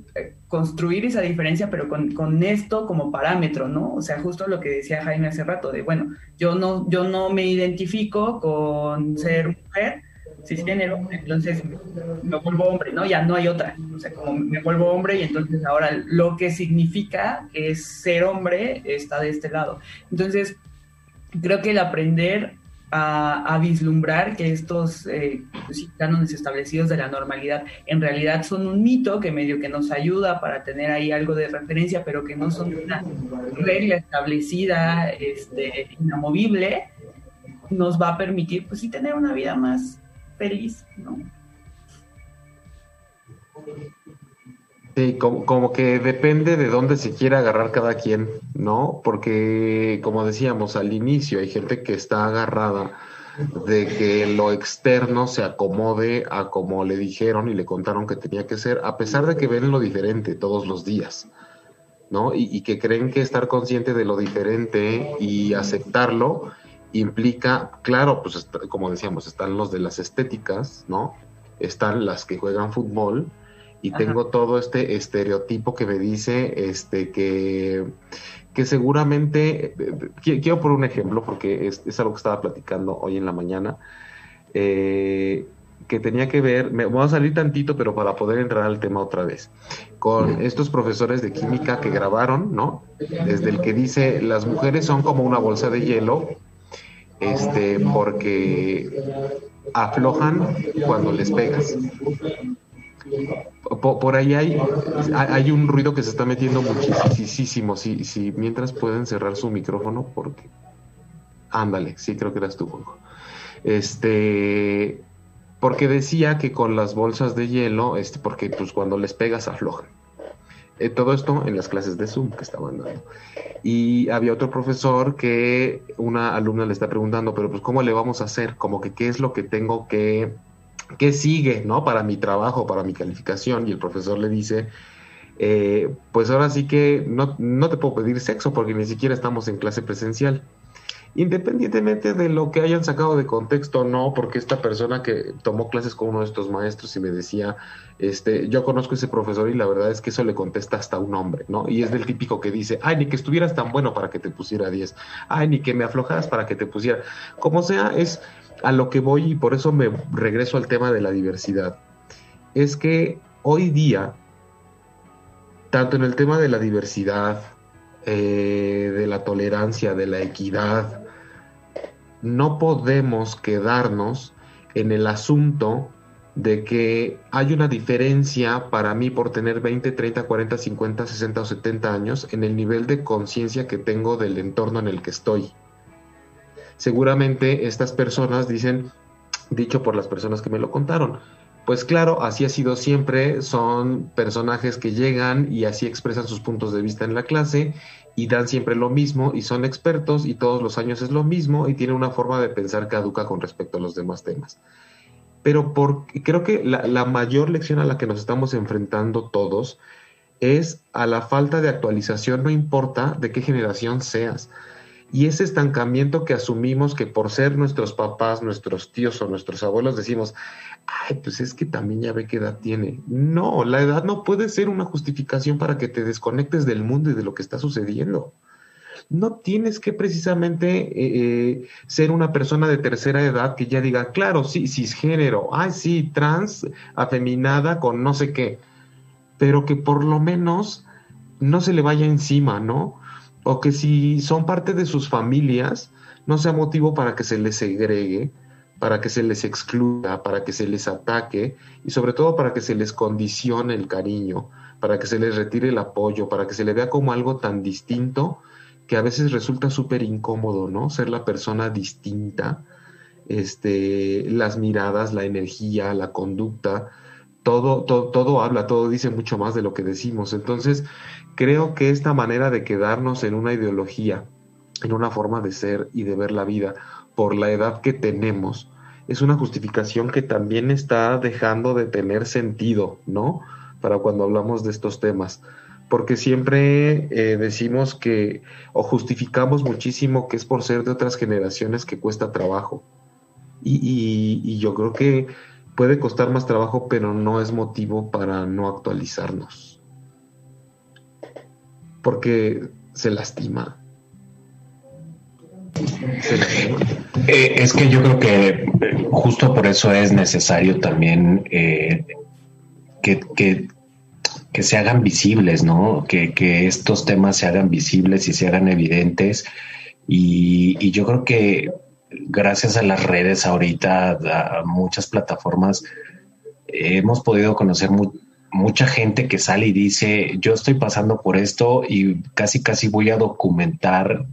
construir esa diferencia, pero con, esto como parámetro, ¿no? O sea, justo lo que decía Jaime hace rato, de, bueno, yo no, yo no me identifico con ser mujer, cisgénero, entonces me vuelvo hombre, ¿no? Ya no hay otra, o sea, como me vuelvo hombre y entonces ahora lo que significa es ser hombre está de este lado. Entonces, creo que el aprender a, vislumbrar que estos eh, pues cánones establecidos de la normalidad en realidad son un mito que medio que nos ayuda para tener ahí algo de referencia, pero que no son una regla establecida, este, inamovible, nos va a permitir, pues sí, tener una vida más feliz, ¿no? Sí, como, que depende de dónde se quiera agarrar cada quien, ¿no? Porque, como decíamos al inicio, hay gente que está agarrada de que lo externo se acomode a como le dijeron y le contaron que tenía que ser, a pesar de que ven lo diferente todos los días, ¿no? Y, y que creen que estar consciente de lo diferente y aceptarlo implica, claro, pues como decíamos, están los de las estéticas, ¿no? Están las que juegan fútbol, y tengo todo este estereotipo que me dice este que, que seguramente, quiero poner un ejemplo porque es, algo que estaba platicando hoy en la mañana, eh, que tenía que ver, me voy a salir tantito, pero para poder entrar al tema otra vez, con estos profesores de química que grabaron, ¿no? Desde el que dice, las mujeres son como una bolsa de hielo, este, porque aflojan cuando les pegas. Por, ahí hay, un ruido que se está metiendo muchísimo. Si, si mientras pueden cerrar su micrófono, porque. Ándale, sí, creo que eras tú, Juanjo. Este. Porque decía que con las bolsas de hielo, este, porque pues cuando les pegas aflojan. Eh, todo esto en las clases de Zoom que estaban dando. Y había otro profesor que una alumna le está preguntando, pero pues ¿cómo le vamos a hacer? Como que qué es lo que tengo que ¿qué sigue, no? Para mi trabajo, para mi calificación. Y el profesor le dice, eh, pues ahora sí que no, no te puedo pedir sexo porque ni siquiera estamos en clase presencial. Independientemente de lo que hayan sacado de contexto o no, porque esta persona que tomó clases con uno de estos maestros y me decía, este, yo conozco a ese profesor y la verdad es que eso le contesta hasta un hombre, ¿no? Y es del típico que dice, ay, ni que estuvieras tan bueno para que te pusiera 10, ay, ni que me aflojaras para que te pusiera. Como sea, es a lo que voy y por eso me regreso al tema de la diversidad. Es que hoy día, tanto en el tema de la diversidad, eh, de la tolerancia, de la equidad, no podemos quedarnos en el asunto de que hay una diferencia para mí por tener 20, 30, 40, 50, 60 o 70 años en el nivel de conciencia que tengo del entorno en el que estoy seguramente estas personas dicen, dicho por las personas que me lo contaron, pues claro, así ha sido siempre, son personajes que llegan y así expresan sus puntos de vista en la clase y dan siempre lo mismo y son expertos y todos los años es lo mismo y tienen una forma de pensar caduca con respecto a los demás temas. Pero por, creo que la, la mayor lección a la que nos estamos enfrentando todos es a la falta de actualización, no importa de qué generación seas. Y ese estancamiento que asumimos que por ser nuestros papás, nuestros tíos o nuestros abuelos decimos, ay, pues es que también ya ve qué edad tiene. No, la edad no puede ser una justificación para que te desconectes del mundo y de lo que está sucediendo. No tienes que precisamente eh, eh, ser una persona de tercera edad que ya diga, claro, sí, cisgénero, ay, sí, trans, afeminada con no sé qué, pero que por lo menos no se le vaya encima, ¿no? O que si son parte de sus familias, no sea motivo para que se les segregue, para que se les excluya, para que se les ataque y sobre todo para que se les condicione el cariño, para que se les retire el apoyo, para que se le vea como algo tan distinto que a veces resulta súper incómodo, ¿no? Ser la persona distinta, este, las miradas, la energía, la conducta, todo, todo, todo habla, todo dice mucho más de lo que decimos. Entonces, Creo que esta manera de quedarnos en una ideología, en una forma de ser y de ver la vida por la edad que tenemos, es una justificación que también está dejando de tener sentido, ¿no? Para cuando hablamos de estos temas. Porque siempre eh, decimos que, o justificamos muchísimo que es por ser de otras generaciones que cuesta trabajo. y yo creo que puede costar más trabajo, pero no es motivo para no actualizarnos porque se lastima. Eh, es que yo creo que eh, justo por eso es necesario también eh, que, que, se hagan visibles, ¿no? Que, estos temas se hagan visibles y se hagan evidentes. Y, y, yo creo que gracias a las redes ahorita, a muchas plataformas, hemos podido conocer muy, mucha gente que sale y dice, yo estoy pasando por esto y casi, casi voy a documentar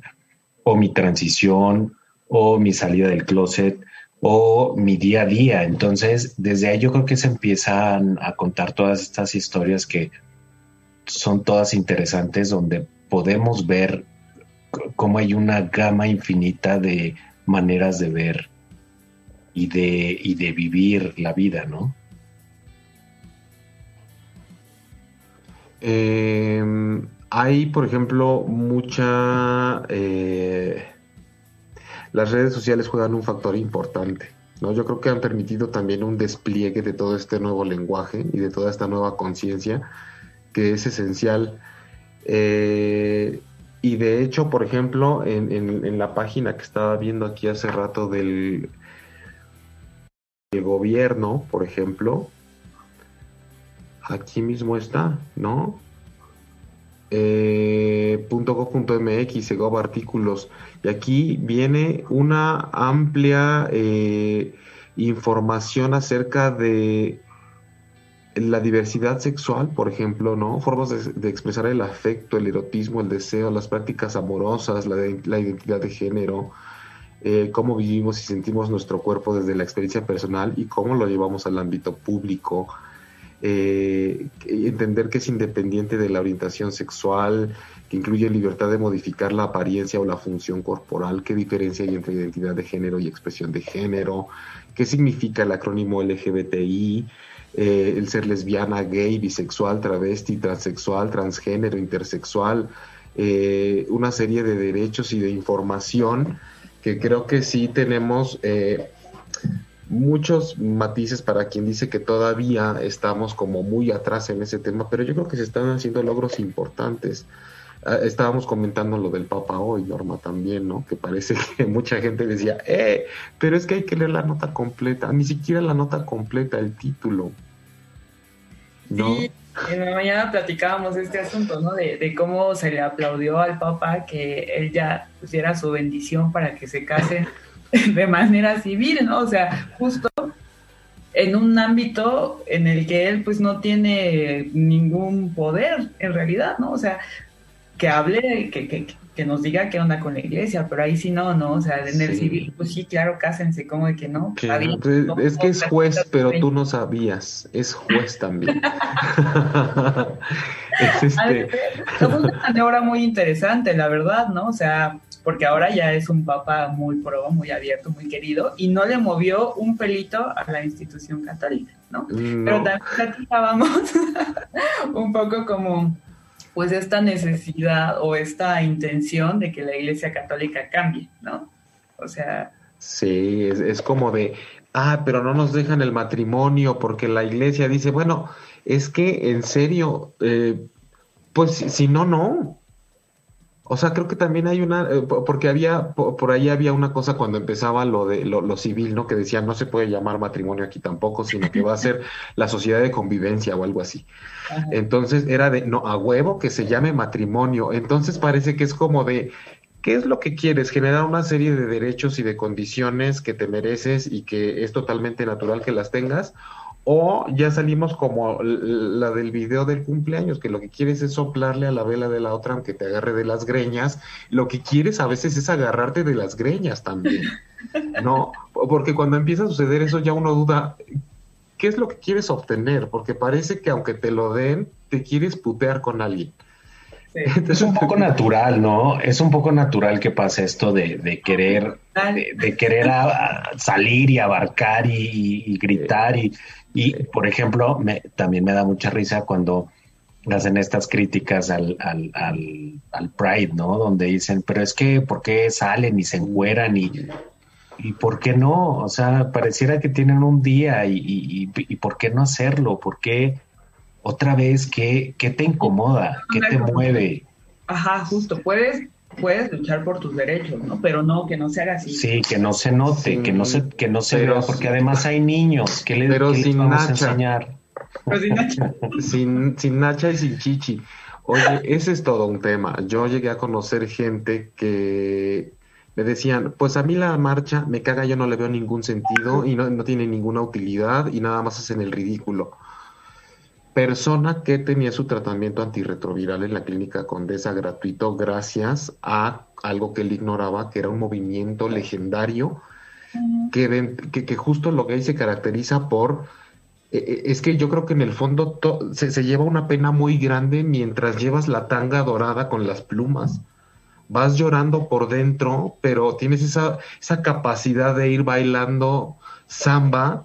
o mi transición o mi salida del closet o mi día a día. Entonces, desde ahí yo creo que se empiezan a contar todas estas historias que son todas interesantes, donde podemos ver cómo hay una gama infinita de maneras de ver y de, y de vivir la vida, ¿no? Eh, hay, por ejemplo, mucha... Eh, las redes sociales juegan un factor importante. ¿no? Yo creo que han permitido también un despliegue de todo este nuevo lenguaje y de toda esta nueva conciencia que es esencial. Eh, y de hecho, por ejemplo, en, la página que estaba viendo aquí hace rato del, del gobierno, por ejemplo, aquí mismo está, ¿no? Eh, .gov.mx, artículos, y aquí viene una amplia eh, información acerca de la diversidad sexual, por ejemplo, ¿no? Formas de, expresar el afecto, el erotismo, el deseo, las prácticas amorosas, la, identidad de género, eh, cómo vivimos y sentimos nuestro cuerpo desde la experiencia personal y cómo lo llevamos al ámbito público. Eh, entender que es independiente de la orientación sexual, que incluye libertad de modificar la apariencia o la función corporal, qué diferencia hay entre identidad de género y expresión de género, qué significa el acrónimo LGBTI, eh, el ser lesbiana, gay, bisexual, travesti, transexual, transgénero, intersexual, eh, una serie de derechos y de información que creo que sí tenemos muchos matices para quien dice que todavía estamos como muy atrás en ese tema, pero yo creo que se están haciendo logros importantes. Ah, estábamos comentando lo del Papa hoy, Norma, también, ¿no? Que parece que mucha gente decía, eh, pero es que hay que leer la nota completa, ni siquiera la nota completa, el título. ¿no? Sí, en la mañana platicábamos este asunto, ¿no? De, cómo se le aplaudió al Papa que él ya pusiera su bendición para que se casen de manera civil, ¿no? O sea, justo en un ámbito en el que él pues no tiene ningún poder en realidad, ¿no? O sea, que hable, que, que, que nos diga qué onda con la iglesia, pero ahí sí no, ¿no? O sea, en el civil, pues sí, claro, cásense, como de que no. es que es juez, pero tú no sabías, es juez también. es este... Es una maniobra muy interesante, la verdad, ¿no? O sea, porque ahora ya es un papa muy pro, muy abierto, muy querido, y no le movió un pelito a la institución católica, ¿no? no. Pero también platicábamos un poco como pues esta necesidad o esta intención de que la Iglesia Católica cambie, ¿no? O sea... Sí, es, como de, ah, pero no nos dejan el matrimonio porque la Iglesia dice, bueno, es que en serio, eh, pues si no, no. O sea, creo que también hay una, eh, porque había, por, ahí había una cosa cuando empezaba lo de lo, civil, ¿no? Que decía, no se puede llamar matrimonio aquí tampoco, sino que va a ser la sociedad de convivencia o algo así. Entonces era de, no, a huevo que se llame matrimonio. Entonces parece que es como de, ¿qué es lo que quieres? Generar una serie de derechos y de condiciones que te mereces y que es totalmente natural que las tengas o ya salimos como la del video del cumpleaños, que lo que quieres es soplarle a la vela de la otra aunque te agarre de las greñas. Lo que quieres a veces es agarrarte de las greñas también. ¿No? Porque cuando empieza a suceder eso ya uno duda, ¿qué es lo que quieres obtener? Porque parece que aunque te lo den, te quieres putear con alguien. Es un poco natural, ¿no? Es un poco natural que pase esto de, querer, de, querer salir y abarcar y gritar y y, por ejemplo, me, también me da mucha risa cuando hacen estas críticas al, al, al, Pride, ¿no? Donde dicen, pero es que, ¿por qué salen y se encueran y, y por qué no? O sea, pareciera que tienen un día y, y, y ¿por qué no hacerlo? ¿Por qué otra vez qué, qué te incomoda? ¿Qué te mueve? Ajá, justo, puedes puedes luchar por tus derechos, ¿no? Pero no, que no se haga así. Sí, que no se note, que no se, que no se vea, porque además hay niños, que le pero sin vamos a enseñar? Pero sin Nacha. sin, sin Nacha y sin Chichi. Oye, ese es todo un tema. Yo llegué a conocer gente que me decían, pues a mí la marcha me caga, yo no le veo ningún sentido y no, no tiene ninguna utilidad y nada más hacen el ridículo persona que tenía su tratamiento antirretroviral en la clínica Condesa gratuito gracias a algo que él ignoraba, que era un movimiento legendario que, que, justo lo que ahí se caracteriza por... E, e, es que yo creo que en el fondo se, se, lleva una pena muy grande mientras llevas la tanga dorada con las plumas. Vas llorando por dentro, pero tienes esa, esa capacidad de ir bailando samba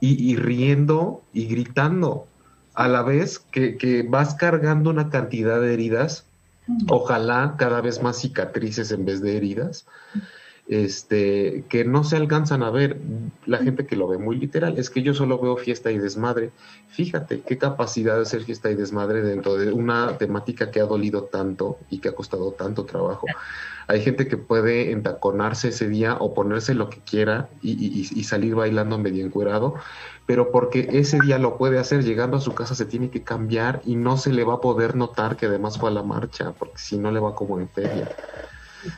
y, y riendo y gritando a la vez que, vas cargando una cantidad de heridas, ojalá cada vez más cicatrices en vez de heridas, este, que no se alcanzan a ver. La gente que lo ve muy literal es que yo solo veo fiesta y desmadre. Fíjate qué capacidad de ser fiesta y desmadre dentro de una temática que ha dolido tanto y que ha costado tanto trabajo. Hay gente que puede entaconarse ese día o ponerse lo que quiera y, salir bailando medio encuerado, pero porque ese día lo puede hacer, llegando a su casa se tiene que cambiar y no se le va a poder notar que además fue a la marcha, porque si no le va como en feria.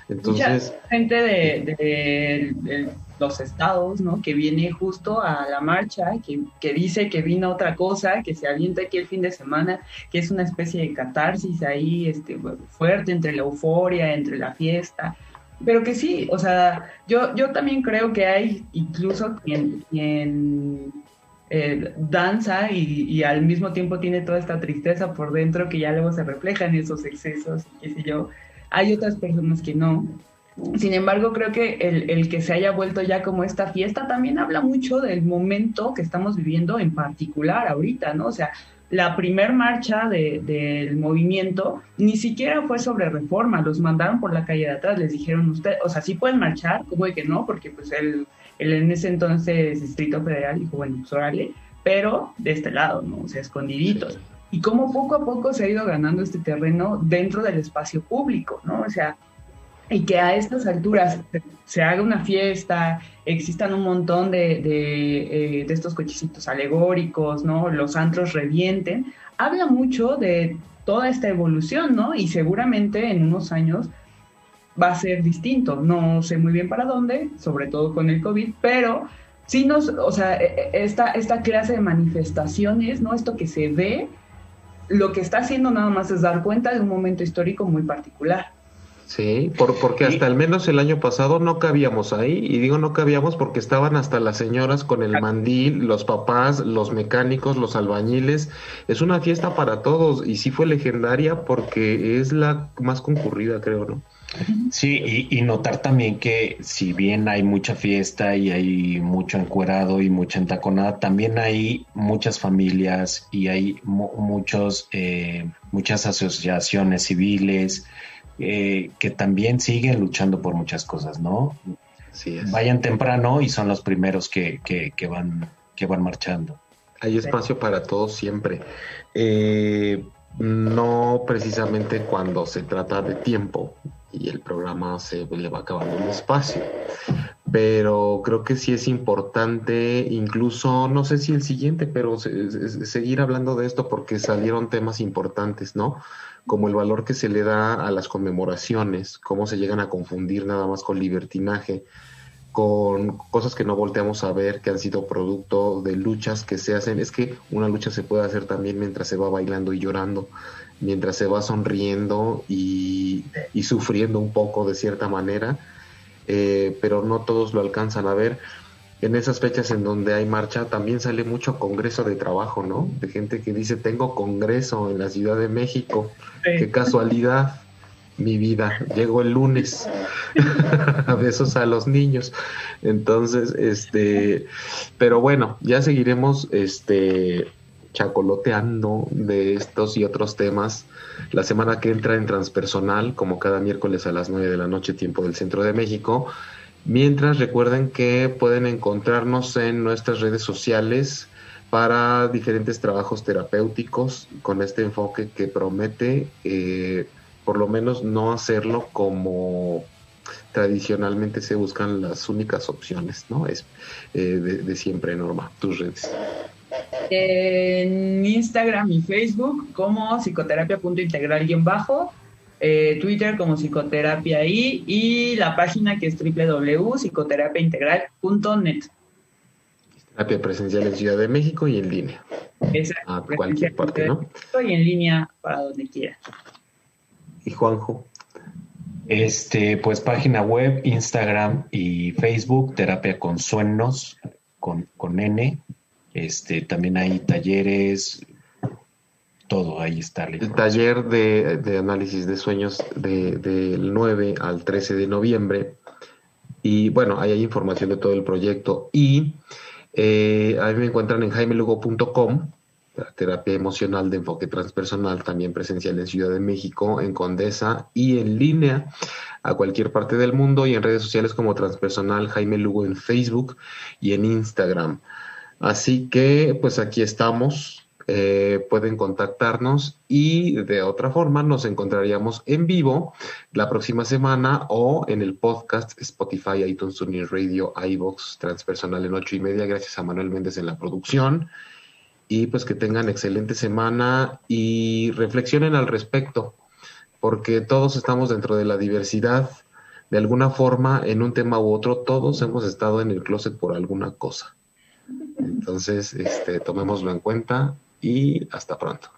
Entonces... gente de, los estados, ¿no? Que viene justo a la marcha, que, que dice que vino otra cosa, que se avienta aquí el fin de semana, que es una especie de catarsis ahí este, fuerte entre la euforia, entre la fiesta pero que sí, o sea, yo, yo también creo que hay incluso quien, quien eh, danza y, al mismo tiempo tiene toda esta tristeza por dentro que ya luego se refleja en esos excesos y qué sé yo. Hay otras personas que no. Sin embargo, creo que el, el, que se haya vuelto ya como esta fiesta también habla mucho del momento que estamos viviendo en particular ahorita, ¿no? O sea, la primer marcha del movimiento ni siquiera fue sobre reforma, los mandaron por la calle de atrás, les dijeron usted, o sea, sí pueden marchar, como de que no, porque pues el, el en ese entonces Distrito Federal dijo, bueno, pues órale, pero de este lado, ¿no? O sea, escondiditos. Y como poco a poco se ha ido ganando este terreno dentro del espacio público, ¿no? O sea, y que a estas alturas se haga una fiesta, existan un montón de, de, eh, estos cochecitos alegóricos, ¿no? Los antros revienten, habla mucho de toda esta evolución, ¿no? Y seguramente en unos años va a ser distinto. No sé muy bien para dónde, sobre todo con el COVID, pero sí nos, o sea, e, e, esta, esta clase de manifestaciones, ¿no? Esto que se ve, lo que está haciendo nada más es dar cuenta de un momento histórico muy particular. Sí, por, porque hasta al menos el año pasado no cabíamos ahí, y digo no cabíamos porque estaban hasta las señoras con el mandil, los papás, los mecánicos, los albañiles. Es una fiesta para todos y sí fue legendaria porque es la más concurrida, creo, ¿no? Sí, y, notar también que si bien hay mucha fiesta y hay mucho encuerado y mucha entaconada, también hay muchas familias y hay muchos, eh, muchas asociaciones civiles, eh, que también siguen luchando por muchas cosas, ¿no? Vayan temprano y son los primeros que, que, van, que van marchando. Hay espacio para todos siempre. Eh, no precisamente cuando se trata de tiempo y el programa se le va acabando un espacio. Pero creo que sí es importante, incluso, no sé si el siguiente, pero seguir hablando de esto porque salieron temas importantes, ¿no? como el valor que se le da a las conmemoraciones, cómo se llegan a confundir nada más con libertinaje, con cosas que no volteamos a ver, que han sido producto de luchas que se hacen. Es que una lucha se puede hacer también mientras se va bailando y llorando, mientras se va sonriendo y, sufriendo un poco de cierta manera, eh, pero no todos lo alcanzan a ver en esas fechas en donde hay marcha también sale mucho congreso de trabajo, ¿no? De gente que dice, tengo congreso en la Ciudad de México, qué casualidad, mi vida, llego el lunes, a besos a los niños. Entonces, este, pero bueno, ya seguiremos, este, chacoloteando de estos y otros temas la semana que entra en transpersonal, como cada miércoles a las 9 de la noche, tiempo del centro de México. Mientras recuerden que pueden encontrarnos en nuestras redes sociales para diferentes trabajos terapéuticos con este enfoque que promete eh, por lo menos no hacerlo como tradicionalmente se buscan las únicas opciones, ¿no? Es eh, de, de, siempre, Norma, tus redes. En Instagram y Facebook como psicoterapia.integral-bajo eh, Twitter como psicoterapia ahí y la página que es www.psicoterapiaintegral.net. Terapia presencial en Ciudad de México y en línea. Exacto. A cualquier parte, ¿no? Y en línea para donde quiera. ¿Y Juanjo? Este, pues página web, Instagram y Facebook, Terapia con Sueños, con, con N. Este, también hay talleres, todo, ahí está. El taller de, análisis de sueños del 9 al 13 de noviembre. Y bueno, ahí hay información de todo el proyecto. Y eh, ahí me encuentran en jaimelugo.com, terapia emocional de enfoque transpersonal, también presencial en Ciudad de México, en Condesa y en línea a cualquier parte del mundo y en redes sociales como Transpersonal Jaime Lugo en Facebook y en Instagram. Así que pues aquí estamos eh, pueden contactarnos y de otra forma nos encontraríamos en vivo la próxima semana o en el podcast Spotify, iTunes, TuneIn Radio, iBox, Transpersonal en ocho y media. Gracias a Manuel Méndez en la producción. Y pues que tengan excelente semana y reflexionen al respecto, porque todos estamos dentro de la diversidad de alguna forma, en un tema u otro, todos hemos estado en el closet por alguna cosa. Entonces, este, tomémoslo en cuenta y hasta pronto.